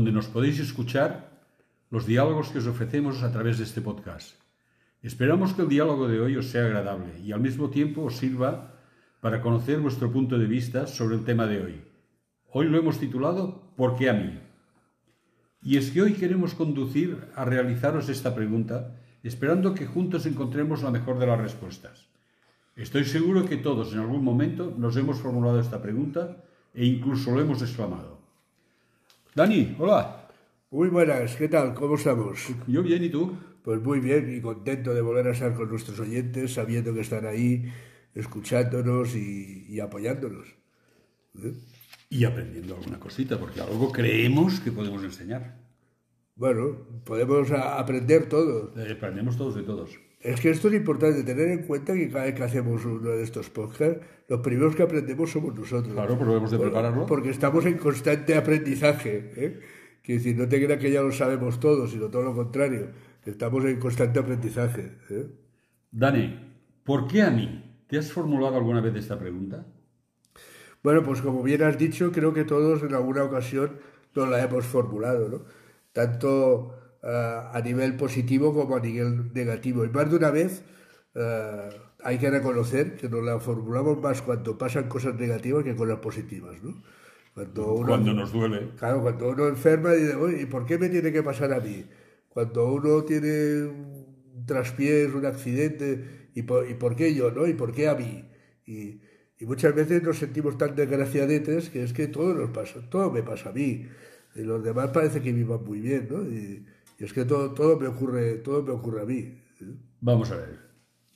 donde nos podéis escuchar los diálogos que os ofrecemos a través de este podcast. Esperamos que el diálogo de hoy os sea agradable y al mismo tiempo os sirva para conocer vuestro punto de vista sobre el tema de hoy. Hoy lo hemos titulado ¿Por qué a mí? Y es que hoy queremos conducir a realizaros esta pregunta esperando que juntos encontremos la mejor de las respuestas. Estoy seguro que todos en algún momento nos hemos formulado esta pregunta e incluso lo hemos exclamado. Dani, hola. Muy buenas, ¿qué tal? ¿Cómo estamos? Yo bien, ¿y tú? Pues muy bien y contento de volver a estar con nuestros oyentes, sabiendo que están ahí, escuchándonos y, apoyándonos. ¿Eh? Y aprendiendo alguna cosita, porque algo creemos que podemos enseñar. Bueno, podemos aprender todos. Eh, aprendemos todos de todos. Es que esto es importante, tener en cuenta que cada vez que hacemos uno de estos podcasts, los primeros que aprendemos somos nosotros. Claro, pero debemos de prepararlo. Porque estamos en constante aprendizaje. ¿eh? Quiere decir, no te creas que ya lo sabemos todo, sino todo lo contrario. Estamos en constante aprendizaje. ¿eh? Dani, ¿por qué a mí? ¿Te has formulado alguna vez esta pregunta? Bueno, pues como bien has dicho, creo que todos en alguna ocasión nos la hemos formulado, ¿no? Tanto a nivel positivo como a nivel negativo. Y más de una vez eh, hay que reconocer que nos la formulamos más cuando pasan cosas negativas que cosas positivas, ¿no? Cuando, uno, cuando nos duele. Claro, cuando uno enferma y dice, ¿y por qué me tiene que pasar a mí? Cuando uno tiene un traspiés, un accidente, ¿y por, ¿y por qué yo, no? ¿Y por qué a mí? Y, y muchas veces nos sentimos tan desgraciadetes que es que todo nos pasa, todo me pasa a mí. Y los demás parece que vivan muy bien, ¿no? Y, y es que todo, todo, me ocurre, todo me ocurre a mí. Vamos a ver.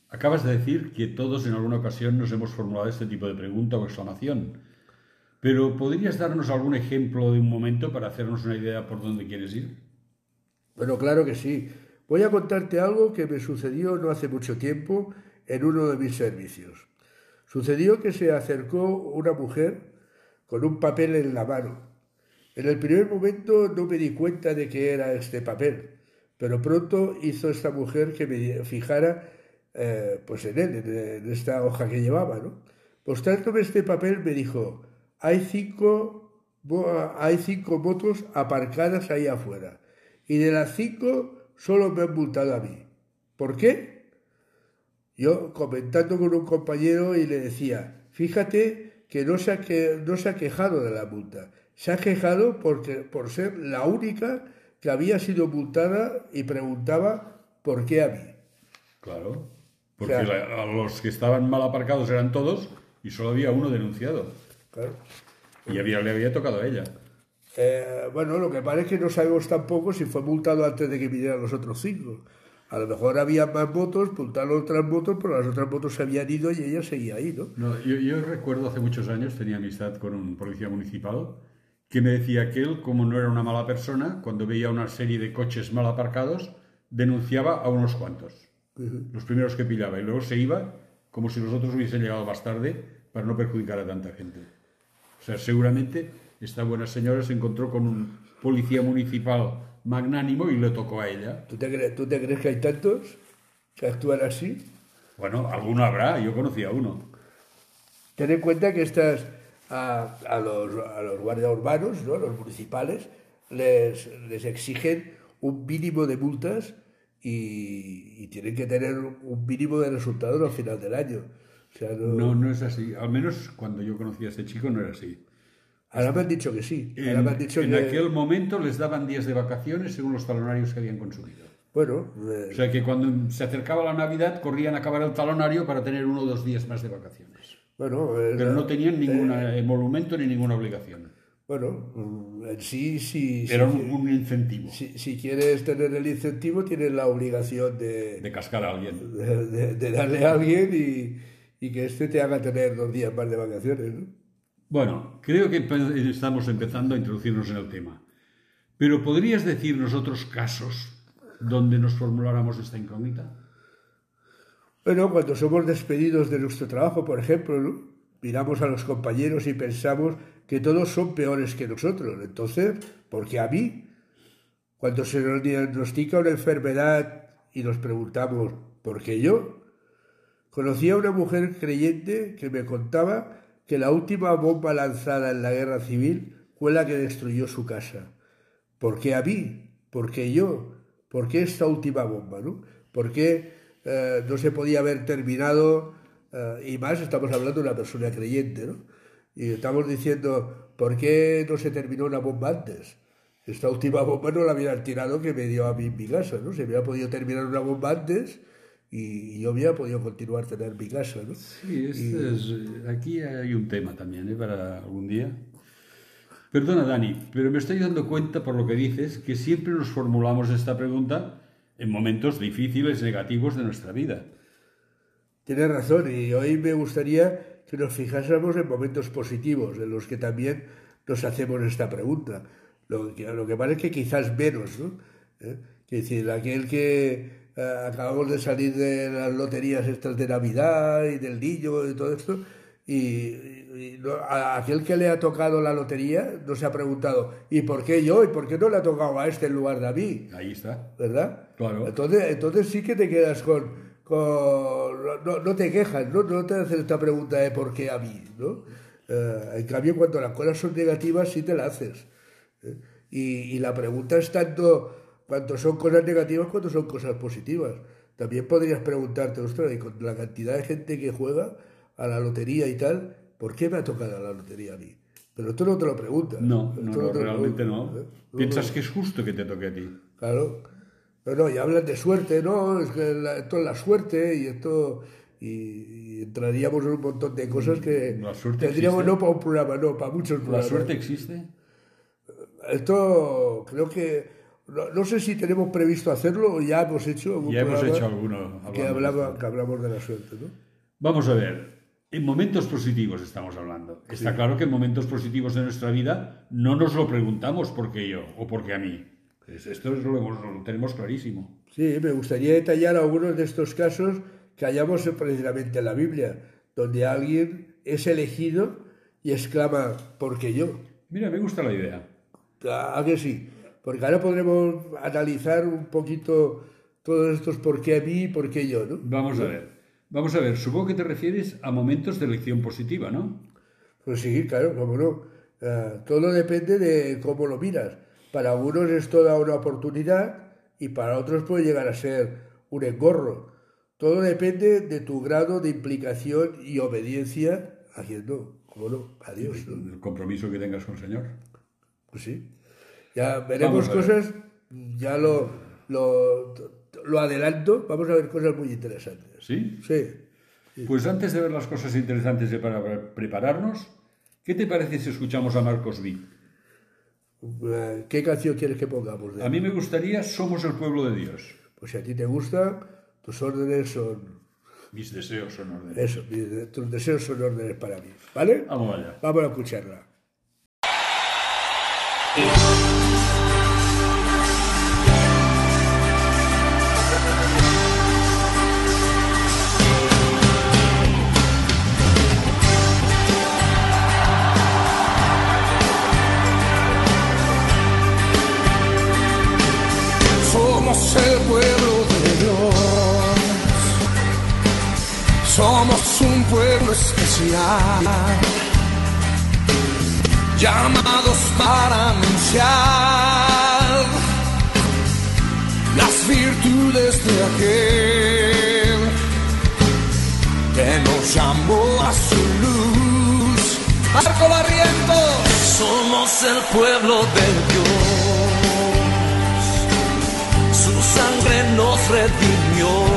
Acabas de decir que todos en alguna ocasión nos hemos formulado este tipo de pregunta o exclamación. Pero ¿podrías darnos algún ejemplo de un momento para hacernos una idea por dónde quieres ir? Bueno, claro que sí. Voy a contarte algo que me sucedió no hace mucho tiempo en uno de mis servicios. Sucedió que se acercó una mujer con un papel en la mano en el primer momento no me di cuenta de que era este papel, pero pronto hizo esta mujer que me fijara eh, pues en él, en, esta hoja que llevaba. ¿no? Mostrándome este papel me dijo, hay cinco, hay cinco motos aparcadas ahí afuera y de las cinco solo me han multado a mí. ¿Por qué? Yo comentando con un compañero y le decía, fíjate que no se ha, que, no se ha quejado de la multa, se ha quejado porque, por ser la única que había sido multada y preguntaba por qué a mí. Claro, porque a los que estaban mal aparcados eran todos y solo había uno denunciado. Claro. Y había, le había tocado a ella. Eh, bueno, lo que parece es que no sabemos tampoco si fue multado antes de que vinieran los otros cinco. A lo mejor había más votos, multaron otras votos, pero las otras votos se habían ido y ella seguía ahí, ¿no? no yo, yo recuerdo hace muchos años, tenía amistad con un policía municipal que me decía que él, como no era una mala persona, cuando veía una serie de coches mal aparcados, denunciaba a unos cuantos, los primeros que pillaba, y luego se iba como si los otros hubiesen llegado más tarde para no perjudicar a tanta gente. O sea, seguramente esta buena señora se encontró con un policía municipal magnánimo y le tocó a ella. ¿Tú te, crees, ¿tú te crees que hay tantos que actúan así? Bueno, alguno habrá, yo conocía a uno. Ten en cuenta que estas a, los, a los guardias urbanos, ¿no? los municipales, les, les exigen un mínimo de multas y, tienen que tener un mínimo de resultados al final del año. no... no... es así. Al menos cuando yo conocí a este chico no era así. Ahora me han dicho que sí. En, me han dicho en aquel momento les daban días de vacaciones según los talonarios que habían consumido. Bueno. Eh, o sea que cuando se acercaba la Navidad corrían a acabar el talonario para tener uno o dos días más de vacaciones. Bueno, Pero no tenían ningún eh, emolumento ni ninguna obligación. Bueno, mm, en sí, sí. Era un, incentivo. Si, si, quieres tener el incentivo, tienes la obligación de. De cascar a alguien. De, darle a alguien y, y, que este te haga tener dos días más de vacaciones, ¿no? Bueno, creo que estamos empezando a introducirnos en el tema. Pero ¿podrías decirnos otros casos donde nos formuláramos esta incógnita? Bueno, cuando somos despedidos de nuestro trabajo, por ejemplo, miramos a los compañeros y pensamos que todos son peores que nosotros. Entonces, ¿por qué a mí? Cuando se nos diagnostica una enfermedad y nos preguntamos, ¿por qué yo? Conocí a una mujer creyente que me contaba que la última bomba lanzada en la guerra civil fue la que destruyó su casa. ¿Por qué a mí? ¿Por qué yo? ¿Por qué esta última bomba? ¿no? ¿Por qué eh, no se podía haber terminado? eh, y más estamos hablando de una persona creyente, ¿no? Y estamos diciendo, ¿por qué no se terminó una bomba antes? Esta última bomba no la hubieran tirado que me dio a mí en mi casa, ¿no? Se hubiera podido terminar una bomba antes y yo hubiera podido continuar a tener mi casa, ¿no? Sí, este es- aquí hay un tema también, ¿eh? Para algún día. Perdona, Dani, pero me estoy dando cuenta por lo que dices que siempre nos formulamos esta pregunta en momentos difíciles, negativos de nuestra vida. Tienes razón, y hoy me gustaría que nos fijásemos en momentos positivos, en los que también nos hacemos esta pregunta. Lo que, lo que es que quizás menos, ¿no? ¿Eh? Decir, aquel que eh, acabamos de salir de las loterías estas de Navidad y del niño y todo esto, y, y- a aquel que le ha tocado la lotería no se ha preguntado, ¿y por qué yo? ¿Y por qué no le ha tocado a este en lugar de a mí? Ahí está. ¿verdad? Claro. Entonces, entonces sí que te quedas con... con no, no te quejas, ¿no? No te haces esta pregunta de por qué a mí, ¿no? Eh, en cambio, cuando las cosas son negativas, sí te la haces. ¿eh? Y, y la pregunta es tanto cuando son cosas negativas cuando son cosas positivas. También podrías preguntarte, ostras, y con la cantidad de gente que juega a la lotería y tal, ¿por qué me ha tocado la lotería a mí? Pero esto no te lo preguntas. No, no, no, lo realmente no. ¿eh? Piensas que es justo que te toque a ti. Claro. No, no, y hablan de suerte, ¿no? Es que la- esto es la suerte y esto. Y, y entraríamos en un montón de cosas que. ¿La suerte tendríamos existe? no para un programa, no, para muchos ¿La programas. suerte existe? Esto creo que. No, no sé si tenemos previsto hacerlo o ya hemos hecho algún Ya hemos hecho alguno. que, hablaba, que hablamos de la suerte, ¿no? Vamos a ver. En momentos positivos estamos hablando. Está claro que en momentos positivos de nuestra vida no nos lo preguntamos por qué yo o por qué a mí. Es- Esto es lo, tenemos clarísimo. Sí, me gustaría detallar algunos de estos casos que hallamos precisamente en la Biblia, donde alguien es elegido y exclama, porque yo. Mira, me gusta la idea. ¿A que sí? Porque ahora podremos analizar un poquito todos estos por qué a mí y por qué yo, ¿no? Vamos a ver. Vamos a ver, supongo que te refieres a momentos de elección positiva, ¿no? Pues sí, claro, cómo no. Eh, todo depende de cómo lo miras. Para algunos es toda una oportunidad y para otros puede llegar a ser un engorro. Todo depende de tu grado de implicación y obediencia haciendo, cómo no, a Dios, ¿no? El compromiso que tengas con el Señor. Pues sí. Ya veremos ver. cosas, ya lo, lo, lo adelanto, vamos a ver cosas muy interesantes. ¿Sí? Sí. Pues antes de ver las cosas interesantes de para prepararnos, ¿qué te parece si escuchamos a Marcos Vic? Eh, ¿Qué canción quieres que pongamos? de A mí me gustaría Somos el pueblo de Dios. Pues si a ti te gusta, tus órdenes son Mis deseos son órdenes. eso, mis- tus deseos son órdenes para mí. ¿Vale? Vamos allá. Vamos a escucharla. Llamados para anunciar las virtudes de aquel que nos llamó a su luz. Marco Barrientos, somos el pueblo de Dios. Su sangre nos redimió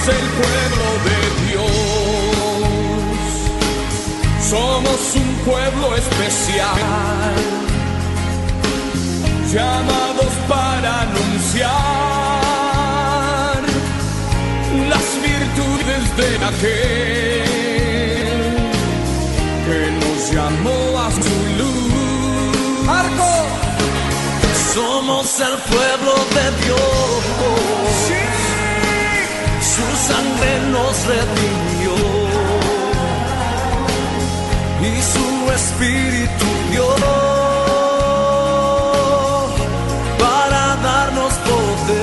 somos el pueblo de Dios. Somos un pueblo especial, llamados para anunciar las virtudes de aquel que nos llamó a su luz. Marco, Somos el pueblo de Dios. Sangre nos redimió. Y su espíritu dio para darnos poder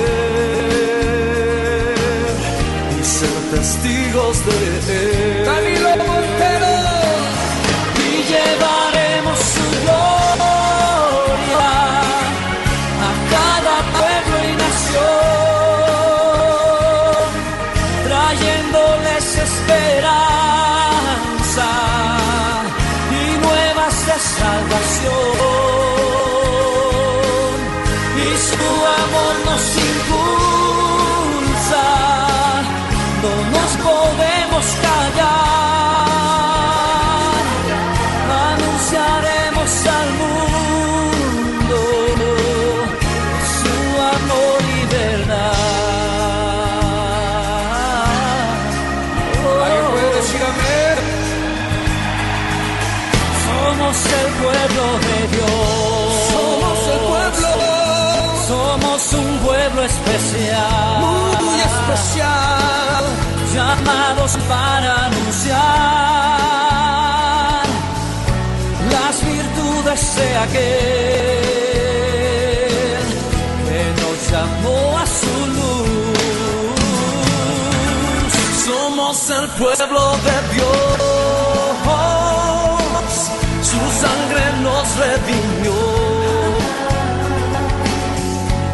y ser testigos de él. Pueblo de Dios. Somos el pueblo Somos un pueblo especial. muy especial. llamados para anunciar las virtudes de aquel que nos llamó a su luz. Somos el pueblo de Dios, sangre nos redimió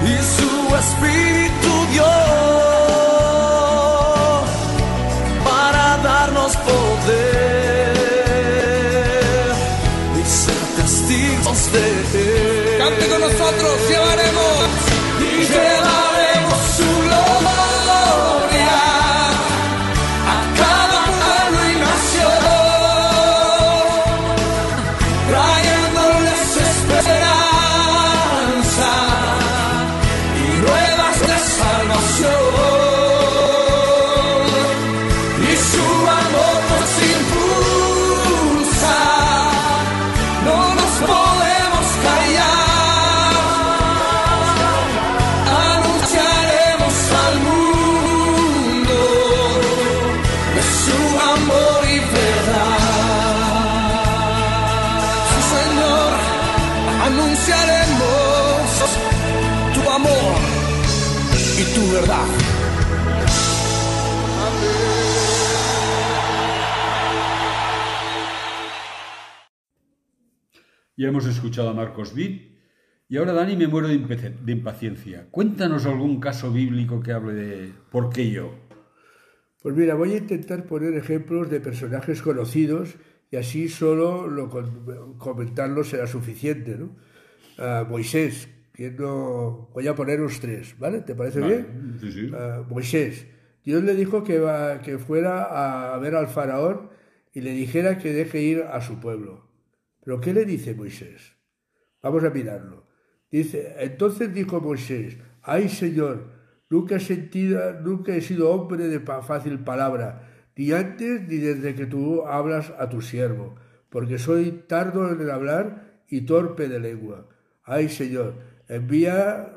y su espíritu dio para darnos poder y ser testigos de él. Cante con nosotros, llevaremos y llevaremos Ya hemos escuchado a Marcos Vid y ahora Dani me muero de, impaciencia. Cuéntanos algún caso bíblico que hable de por qué yo. Pues mira, voy a intentar poner ejemplos de personajes conocidos y así solo lo con- comentarlo será suficiente, ¿no? Moisés, ¿quién no? voy a poneros tres, ¿vale? ¿Te parece Vale, bien? sí, sí. Moisés, Dios le dijo que, va- que fuera a ver al faraón y le dijera que deje ir a su pueblo. ¿Pero qué le dice Moisés? Vamos a mirarlo. Dice, entonces dijo Moisés, ay Señor, nunca he sentido, nunca he sido hombre de fácil palabra, ni antes ni desde que tú hablas a tu siervo, porque soy tardo en el hablar y torpe de lengua. Ay Señor, envía,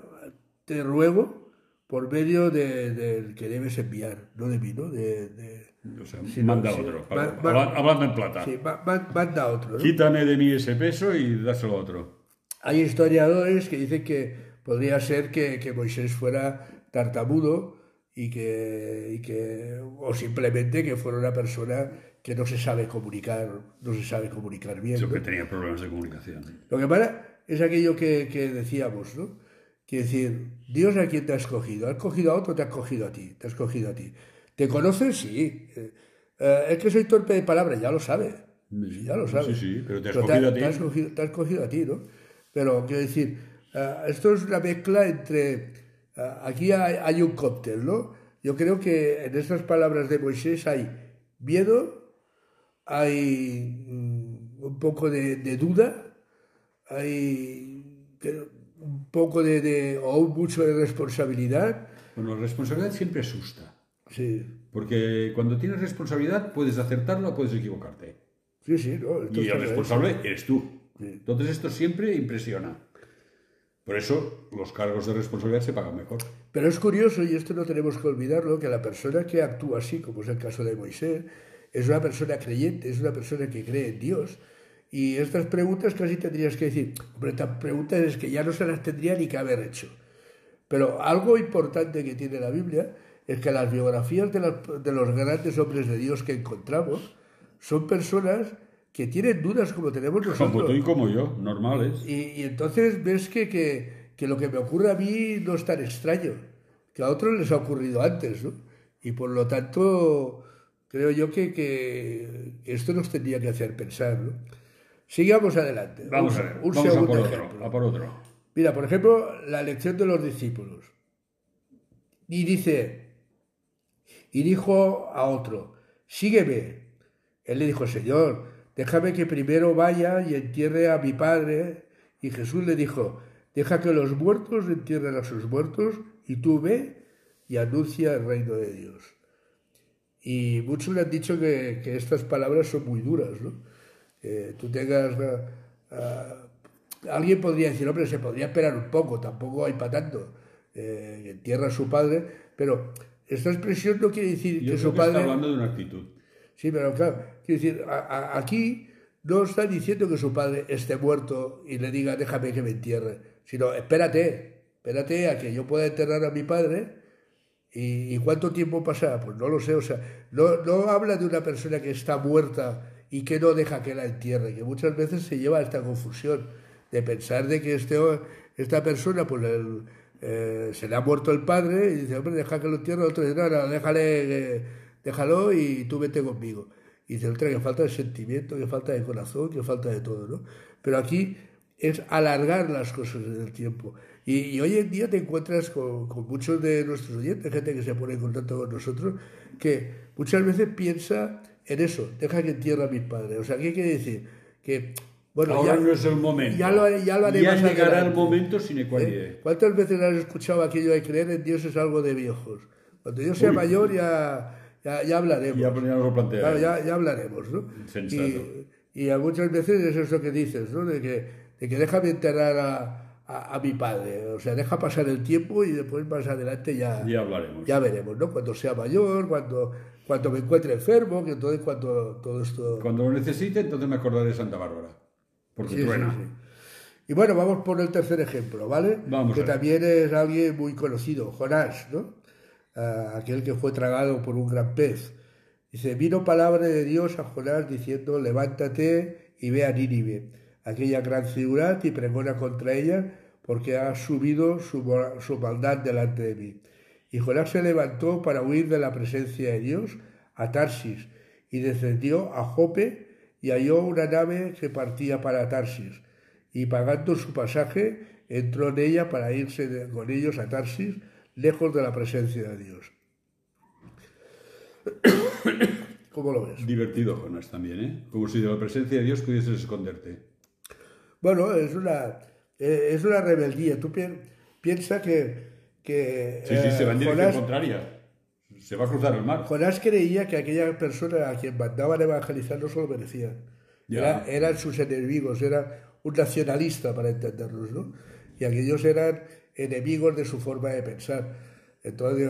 te ruego, por medio de- del que debes enviar, no de mí, ¿no? De, de- O sea, Sí, manda otro. Habla- ma- hablando en plata. sí, ma- manda otro, ¿no? Quítame de mí ese peso y dáselo a otro. Hay historiadores que dicen que podría ser que, que Moisés fuera tartamudo y que, y que o simplemente que fuera una persona que no se sabe comunicar, no se sabe comunicar bien. Eso ¿no? que tenía problemas de comunicación. Lo que pasa es aquello que, que decíamos, ¿no? Quiere decir, Dios a quién te ha escogido. ¿Ha escogido a otro te ha escogido a ti? Te ha escogido a ti. ¿Te conoces? Sí. Eh, eh, es que soy torpe de palabras, ya lo sabe. Sí, ya lo sabe. Sí, sí, pero te ha Pero escogido a ti. Te ha escogido, te ha escogido a ti, ¿no? Pero quiero decir, ah, esto es una mezcla entre... ah, aquí hay, hay un cóctel, ¿no? Yo creo que en estas palabras de Moisés hay miedo, hay mm, un poco de, de duda, hay un poco de, de- o mucho de responsabilidad. Bueno, la responsabilidad siempre asusta. Sí, Porque cuando tienes responsabilidad puedes acertarlo o puedes equivocarte. sí, sí. ¿no? Y el responsable eres tú. Sí. Entonces esto siempre impresiona. Por eso los cargos de responsabilidad se pagan mejor. Pero es curioso, y esto no tenemos que olvidarlo, que la persona que actúa así, como es el caso de Moisés, es una persona creyente, es una persona que cree en Dios. Y estas preguntas casi tendrías que decir, hombre, estas preguntas es que ya no se las tendría ni que haber hecho. Pero algo importante que tiene la Biblia es que las biografías de, de los grandes hombres de Dios que encontramos son personas que tienen dudas como tenemos nosotros. Como tú y como yo, normales. Y, y entonces ves que, que, que lo que me ocurre a mí no es tan extraño, que a otros les ha ocurrido antes, ¿no? Y por lo tanto, creo yo que, que esto nos tendría que hacer pensar, ¿no? Sigamos adelante. Vamos Un- a ver, Un vamos a segundo por otro, ejemplo. a por otro. Mira, por ejemplo, la elección de los discípulos. Y dice, y dijo a otro, sígueme. Él le dijo, Señor, déjame que primero vaya y entierre a mi padre. Y Jesús le dijo, deja que los muertos entierren a sus muertos y tú ve y anuncia el reino de Dios. Y muchos le han dicho que, que estas palabras son muy duras, ¿no? Que tú tengas... ah, ah, alguien podría decir, hombre, se podría esperar un poco, tampoco hay para tanto. Eh, entierra a su padre, pero esta expresión no quiere decir Yo que su que está padre... hablando de una actitud. Sí, pero claro, quiero decir, a- a- aquí no está diciendo que su padre esté muerto y le diga, déjame que me entierre, sino espérate, espérate a que yo pueda enterrar a mi padre. ¿Y, y cuánto tiempo pasa? Pues no lo sé, o sea, no, no habla de una persona que está muerta y que no deja que la entierre, que muchas veces se lleva a esta confusión de pensar de que este, esta persona, pues el- eh, se le ha muerto el padre y dice, hombre, deja que lo entierre, el otro dice, no, déjale, eh, déjalo y tú vete conmigo. Y dice, otra, que falta de sentimiento, que falta de corazón, que falta de todo, ¿no? Pero aquí es alargar las cosas en el tiempo. Y, hoy en día te encuentras con, con muchos de nuestros oyentes, gente que se pone en contacto con nosotros, que muchas veces piensa en eso, deja que entierre a mis padres. O sea, ¿qué quiere decir? Que, bueno, Ahora ya, no es el momento. Ya lo, ya lo haré Ya llegará el momento sine qua ¿Eh? ¿Cuántas veces has escuchado aquello de creer en Dios es algo de viejos? Cuando yo sea Uy. mayor ya, ya, ya hablaremos. Ya, ya nos lo plantearemos. Claro, ya, hablaremos, ¿no? Y, y muchas veces es eso que dices, ¿no? De que, de que déjame enterrar a, a, a mi padre. O sea, deja pasar el tiempo y después más adelante ya, Ya hablaremos. ya veremos, ¿no? Cuando sea mayor, cuando, cuando me encuentre enfermo, que entonces cuando todo esto... Cuando lo necesite, entonces me acordaré de Santa Bárbara. Porque Sí, sí, truena. sí. Y bueno, vamos por el tercer ejemplo, ¿vale? Vamos que también es alguien muy conocido, Jonás, ¿no? Ah, aquel que fue tragado por un gran pez. Dice, vino palabra de Dios a Jonás diciendo, levántate y ve a Nínive, aquella gran ciudad, y pregona contra ella, porque ha subido su, su maldad delante de mí. Y Jonás se levantó para huir de la presencia de Dios a Tarsis, y descendió a Jope, y halló una nave que partía para Tarsis, y pagando su pasaje, entró en ella para irse con ellos a Tarsis, lejos de la presencia de Dios. ¿Cómo lo ves? Divertido, Jonas, también, ¿eh? Como si de la presencia de Dios pudieses esconderte. Bueno, es una, eh, es una rebeldía. Tú pi- piensas que, que Sí, sí, eh, se va en dirección Jonás, contraria. Se va a cruzar el mar. Jonás creía que aquella persona a quien mandaban evangelizar no se lo merecían. Era- eran sus enemigos, era un nacionalista para entenderlos, ¿no? Y aquellos eran enemigos de su forma de pensar. Entonces,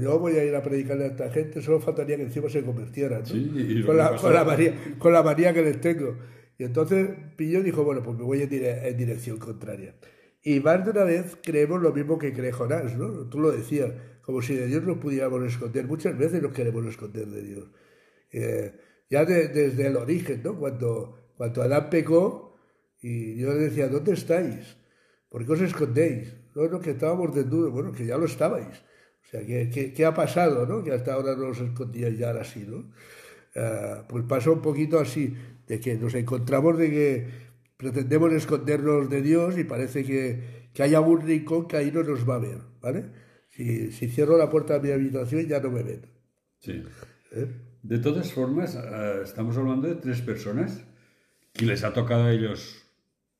yo, voy a ir a predicarle a esta gente, solo faltaría que encima se convirtieran, ¿no? Sí, con, la, con, la manía, con la manía que les tengo. Y entonces Pilló dijo, bueno, pues me voy en, dire- en dirección contraria. Y más de una vez creemos lo mismo que cree Jonás, ¿no? Tú lo decías, como si de Dios nos pudiéramos esconder. Muchas veces nos queremos esconder de Dios. Eh, ya de- desde el origen, ¿no? Cuando, cuando Adán pecó y Dios decía, ¿dónde estáis? ¿Por qué os escondéis? No, no, que estábamos desnudos. Bueno, que ya lo estabais. O sea, ¿qué, qué, qué ha pasado, no? Que hasta ahora no os escondíais ya ahora sí, ¿no? Ah, pues pasó un poquito así, de que nos encontramos de que pretendemos escondernos de Dios y parece que, que hay algún rincón que ahí no nos va a ver, ¿vale? Si, si cierro la puerta de mi habitación ya no me ven. Sí. ¿eh? De todas formas, eh, estamos hablando de tres personas que les ha tocado a ellos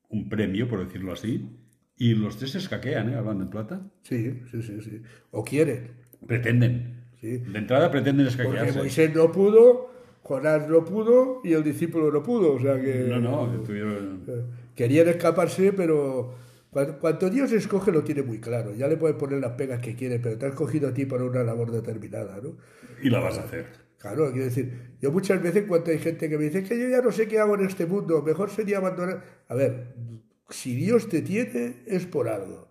un premio, por decirlo así, y los tres se escaquean, ¿eh? Hablando en plata. Sí, sí, sí, sí. O quieren. Pretenden. Sí. De entrada pretenden Porque escaquearse. Moisés no pudo, Jonás no pudo y el discípulo no pudo. O sea que No, no, tuvieron... eh, querían escaparse, pero cuando, cuando Dios escoge lo tiene muy claro. Ya le puede poner las pegas que quiere, pero te ha escogido a ti para una labor determinada, ¿no? Y la vas a hacer. Claro, quiero decir, yo muchas veces cuando hay gente que me dice "Es que yo ya no sé qué hago en este mundo, mejor sería abandonar. A ver, si Dios te tiene es por algo.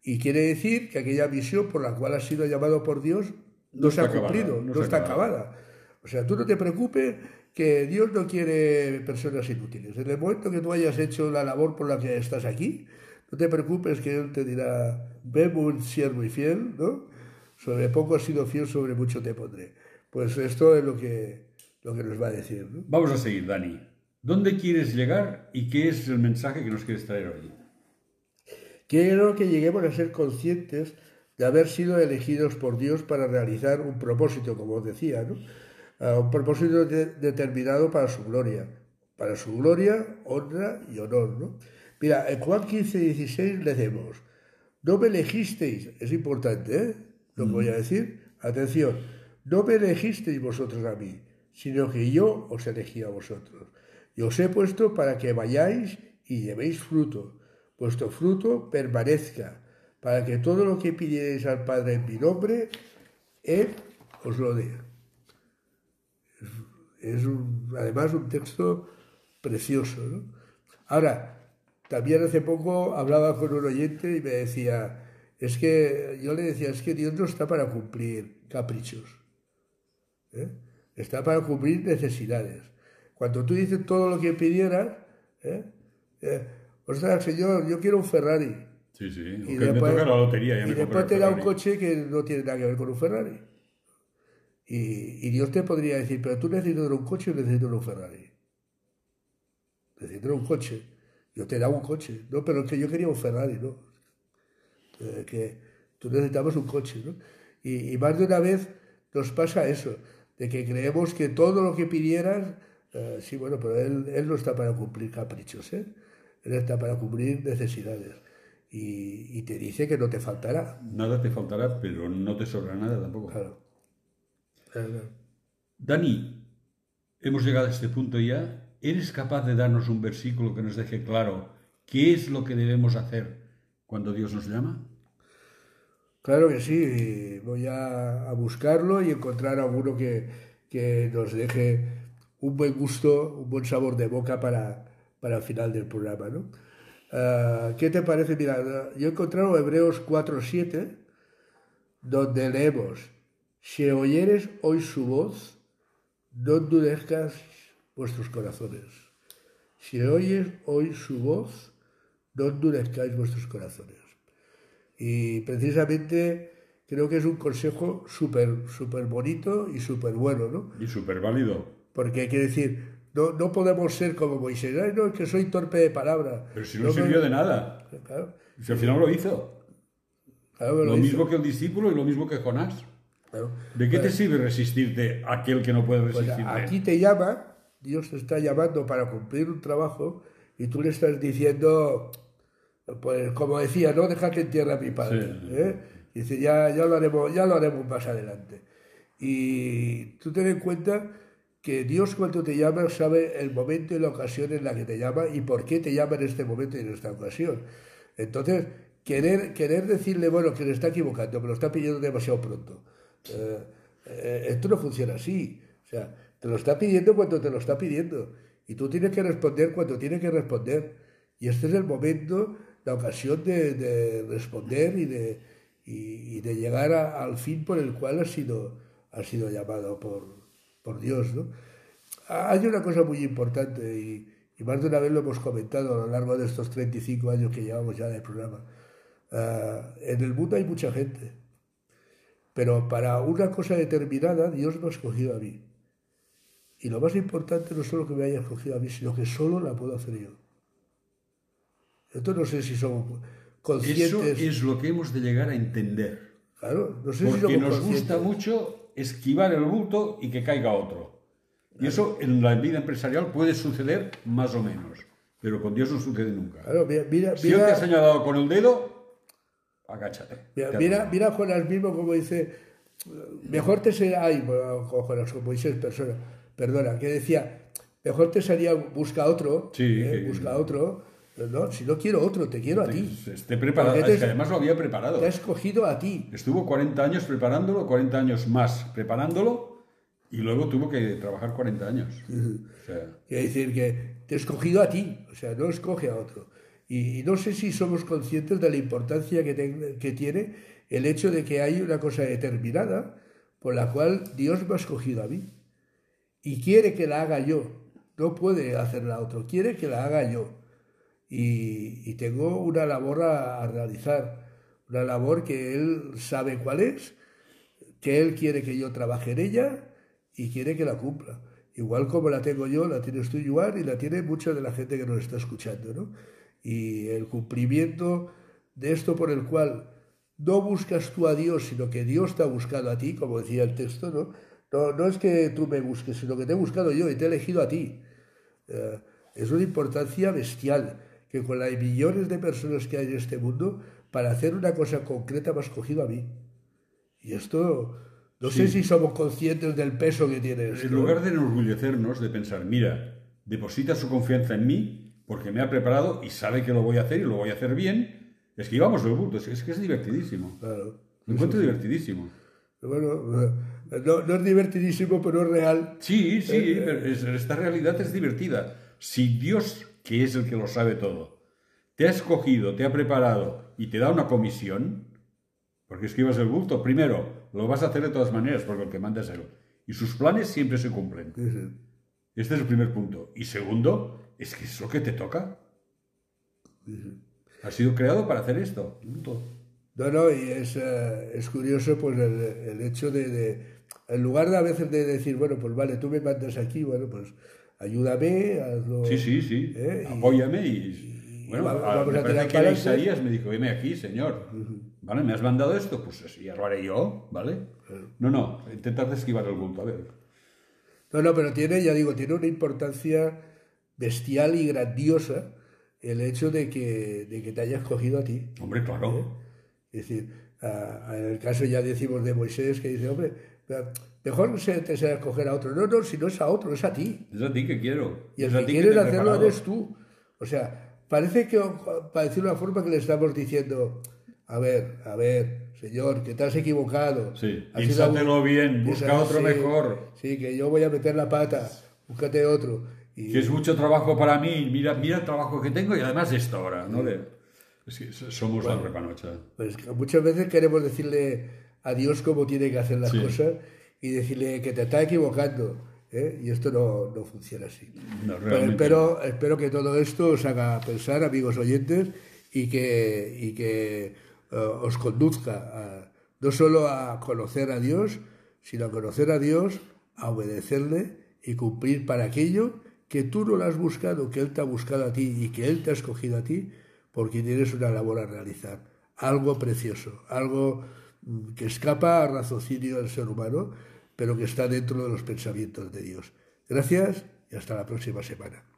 Y quiere decir que aquella misión por la cual has sido llamado por Dios no, No se ha acabada, cumplido, no no, está está acabada. O sea, tú no te preocupes que Dios no quiere personas inútiles. En el momento que tú hayas hecho la labor por la que estás aquí, no te preocupes que Él te dirá, ve un siervo y fiel, ¿no? Sobre poco has sido fiel, sobre mucho te pondré. Pues esto es lo que, lo que nos va a decir, ¿no? Vamos a seguir, Dani. ¿Dónde quieres llegar y qué es el mensaje que nos quieres traer hoy? Quiero que lleguemos a ser conscientes de haber sido elegidos por Dios para realizar un propósito, como os decía, ¿no? Ah, un propósito de- determinado para su gloria. Para su gloria, honra y honor. ¿no? Mira, en Juan 15, 16 leemos, no me elegisteis, es importante, ¿eh? Lo que voy a decir. Atención, no me elegisteis vosotros a mí, sino que yo os elegí a vosotros. Y os he puesto para que vayáis y llevéis fruto, vuestro fruto permanezca, para que todo lo que pidierais al Padre en mi nombre, Él os lo dé. Es, es un- además un texto precioso. ¿no? Ahora, también hace poco hablaba con un oyente y me decía, es que yo le decía, es que Dios no está para cumplir caprichos, ¿eh? está para cumplir necesidades. Cuando tú dices todo lo que pidieras, ¿eh? Eh, ostras, Señor, yo quiero un Ferrari. Sí, sí. Y que me después, toca la lotería. Ya y me después te da un coche que no tiene nada que ver con un Ferrari. Y, y Dios te podría decir, pero tú necesitas un coche o necesitas un Ferrari. Necesitas un coche. Yo te da un coche. No, pero es que yo quería un Ferrari, ¿no? Eh, que tú necesitamos un coche, ¿no? Y, y más de una vez nos pasa eso, de que creemos que todo lo que pidieras, eh, sí, bueno, pero él, él no está para cumplir caprichos, ¿eh? Él está para cumplir necesidades. Y, y te dice que no te faltará. Nada te faltará, pero no te sobra nada tampoco. Claro. Claro. Dani, hemos llegado a este punto ya. ¿Eres capaz de darnos un versículo que nos deje claro qué es lo que debemos hacer cuando Dios nos llama? Claro que sí, voy a, buscarlo y encontrar alguno que, que nos deje un buen gusto, un buen sabor de boca para, para el final del programa. ¿no? Ah, ¿Qué te parece? Mira, yo he encontrado Hebreos 4.7, donde leemos, si oyeres hoy su voz, no endurezcas vuestros corazones. Si oyes hoy su voz, no endurezcáis vuestros corazones. Y precisamente creo que es un consejo súper súper bonito y súper bueno, ¿no? Y súper válido. Porque quiere decir, no, no podemos ser como Moisés, Ay, no, es que soy torpe de palabra. Pero si no, sirvió me- de nada. Claro, Si al final lo hizo. claro Lo hizo. mismo que el discípulo y lo mismo que Jonás. Claro. ¿De qué te sirve resistirte a aquel que no puede Pues resistirte? aquí te llama, Dios te está llamando para cumplir un trabajo y tú le estás diciendo, pues como decía, no déjate en tierra a mi padre. Sí. ¿eh? Dice, ya, ya, lo haremos, ya lo haremos más adelante. Y tú ten en cuenta que Dios cuando te llama sabe el momento y la ocasión en la que te llama y por qué te llama en este momento y en esta ocasión. Entonces, querer, querer decirle, bueno, que le está equivocando, me lo está pidiendo demasiado pronto. Eh, eh, esto no funciona así. O sea, te lo está pidiendo cuando te lo está pidiendo. Y tú tienes que responder cuando tienes que responder. Y este es el momento, la ocasión de, de responder y de, llegar al fin por el cual has sido, has sido llamado por, por Dios. ¿no? Hay una cosa muy importante y, más de una vez lo hemos comentado a lo largo de estos 35 años que llevamos ya del programa. Ah, en el mundo hay mucha gente, pero para una cosa determinada Dios me ha escogido a mí. Y lo más importante no es solo que me haya escogido a mí, sino que solo la puedo hacer yo. Esto no sé si somos Eso conscientes. es lo que hemos de llegar a entender. Claro, no sé si Porque somos nos gusta mucho esquivar el bulto y que caiga otro. Y eso en la vida empresarial puede suceder más o menos, pero con Dios no sucede nunca. Claro, mira, mira, Si Él te ha mira, señalado con el dedo, agáchate. mira, mira, mira Jonás mismo como dice, mejor te sería, ay, bueno, con Jonás, con Moisés, persona, perdona, que decía, mejor te sería busca otro, Sí, eh, busca otro, no, si no quiero otro, te quiero a ti, Esté preparado. Es que además lo había preparado. te ha escogido a ti, Estuvo 40 años preparándolo, 40 años más preparándolo y luego tuvo que trabajar 40 años. O sea, Quiere decir que te he escogido a ti, o sea, no escoge a otro. Y, y no sé si somos conscientes de la importancia que, que tiene el hecho de que hay una cosa determinada por la cual Dios me ha escogido a mí. Y quiere que la haga yo. No puede hacerla otro, quiere que la haga yo. Y, tengo una labor a, realizar, una labor que Él sabe cuál es, que Él quiere que yo trabaje en ella y quiere que la cumpla. Igual como la tengo yo, la tienes tú, Joan, y la tiene mucha de la gente que nos está escuchando. ¿no? Y el cumplimiento de esto por el cual no buscas tú a Dios, sino que Dios te ha buscado a ti, como decía el texto, ¿no? No, no es que tú me busques, sino que te he buscado yo y te he elegido a ti. Eh, es una importancia bestial que con las millones de personas que hay en este mundo, para hacer una cosa concreta me has cogido a mí. Y esto, no sé si somos conscientes del peso que tiene esto. en lugar de enorgullecernos, de pensar, mira, deposita su confianza en mí porque me ha preparado y sabe que lo voy a hacer y lo voy a hacer bien, esquivamos el bulto. Es, es que es divertidísimo. Claro. Lo encuentro divertidísimo. Bueno, eh, no, no es divertidísimo, pero es real. Sí, sí, pero es- esta realidad es divertida. Si Dios, que es el que lo sabe todo, te ha escogido, te ha preparado y te da una comisión, porque esquivas el bulto, primero, lo vas a hacer de todas maneras, porque el que manda es Él. Y sus planes siempre se cumplen. Este es el primer punto. Y segundo, es que es lo que te toca. Has sido creado para hacer esto. punto. No, no, y es, eh, es curioso pues el, el hecho de, de- en lugar de a veces de decir, bueno, pues vale, tú me mandas aquí, bueno, pues ayúdame, hazlo. Sí, sí, sí. ¿Eh? Y- Apóyame y... bueno, vamos- a- vamos me a parece que era. Isaías me dijo, veme aquí, señor. ¿Vale? ¿Me has mandado esto? Pues así, ya lo haré yo, ¿vale? No, no, intentar esquivar el bulto, a ver. No, no, pero tiene, ya digo, tiene una importancia bestial y grandiosa el hecho de que, de que te haya escogido a ti. Hombre, claro. Es decir, a- a- en el caso ya decimos de Moisés, que dice, hombre, mejor se te sea escoger a otro. No, no, si no es a otro, es a ti. Es a ti que quiero. Y el es que quieres hacerlo preparado. eres tú. O sea, parece que, para decir una forma que le estamos diciendo, a ver, a ver, señor, que te has equivocado. Sí, piénsatelo bien, busca otro sí, mejor. Sí, que yo voy a meter la pata, búscate otro. Y, Que es mucho trabajo para mí, mira, mira el trabajo que tengo y además esto ahora, ¿no? Le- Somos la repanocha. Pues muchas veces queremos decirle a Dios cómo tiene que hacer las Sí. cosas y decirle que te está equivocando. ¿eh? Y esto no, no funciona así. No, Pero espero, espero que todo esto os haga pensar, amigos oyentes, y que, y que eh, os conduzca a- no solo a conocer a Dios, sino a conocer a Dios, a obedecerle y cumplir para aquello que tú no lo has buscado, que Él te ha buscado a ti y que Él te ha escogido a ti, porque tienes una labor a realizar. Algo precioso, algo mm, que escapa al raciocinio del ser humano, pero que está dentro de los pensamientos de Dios. Gracias y hasta la próxima semana.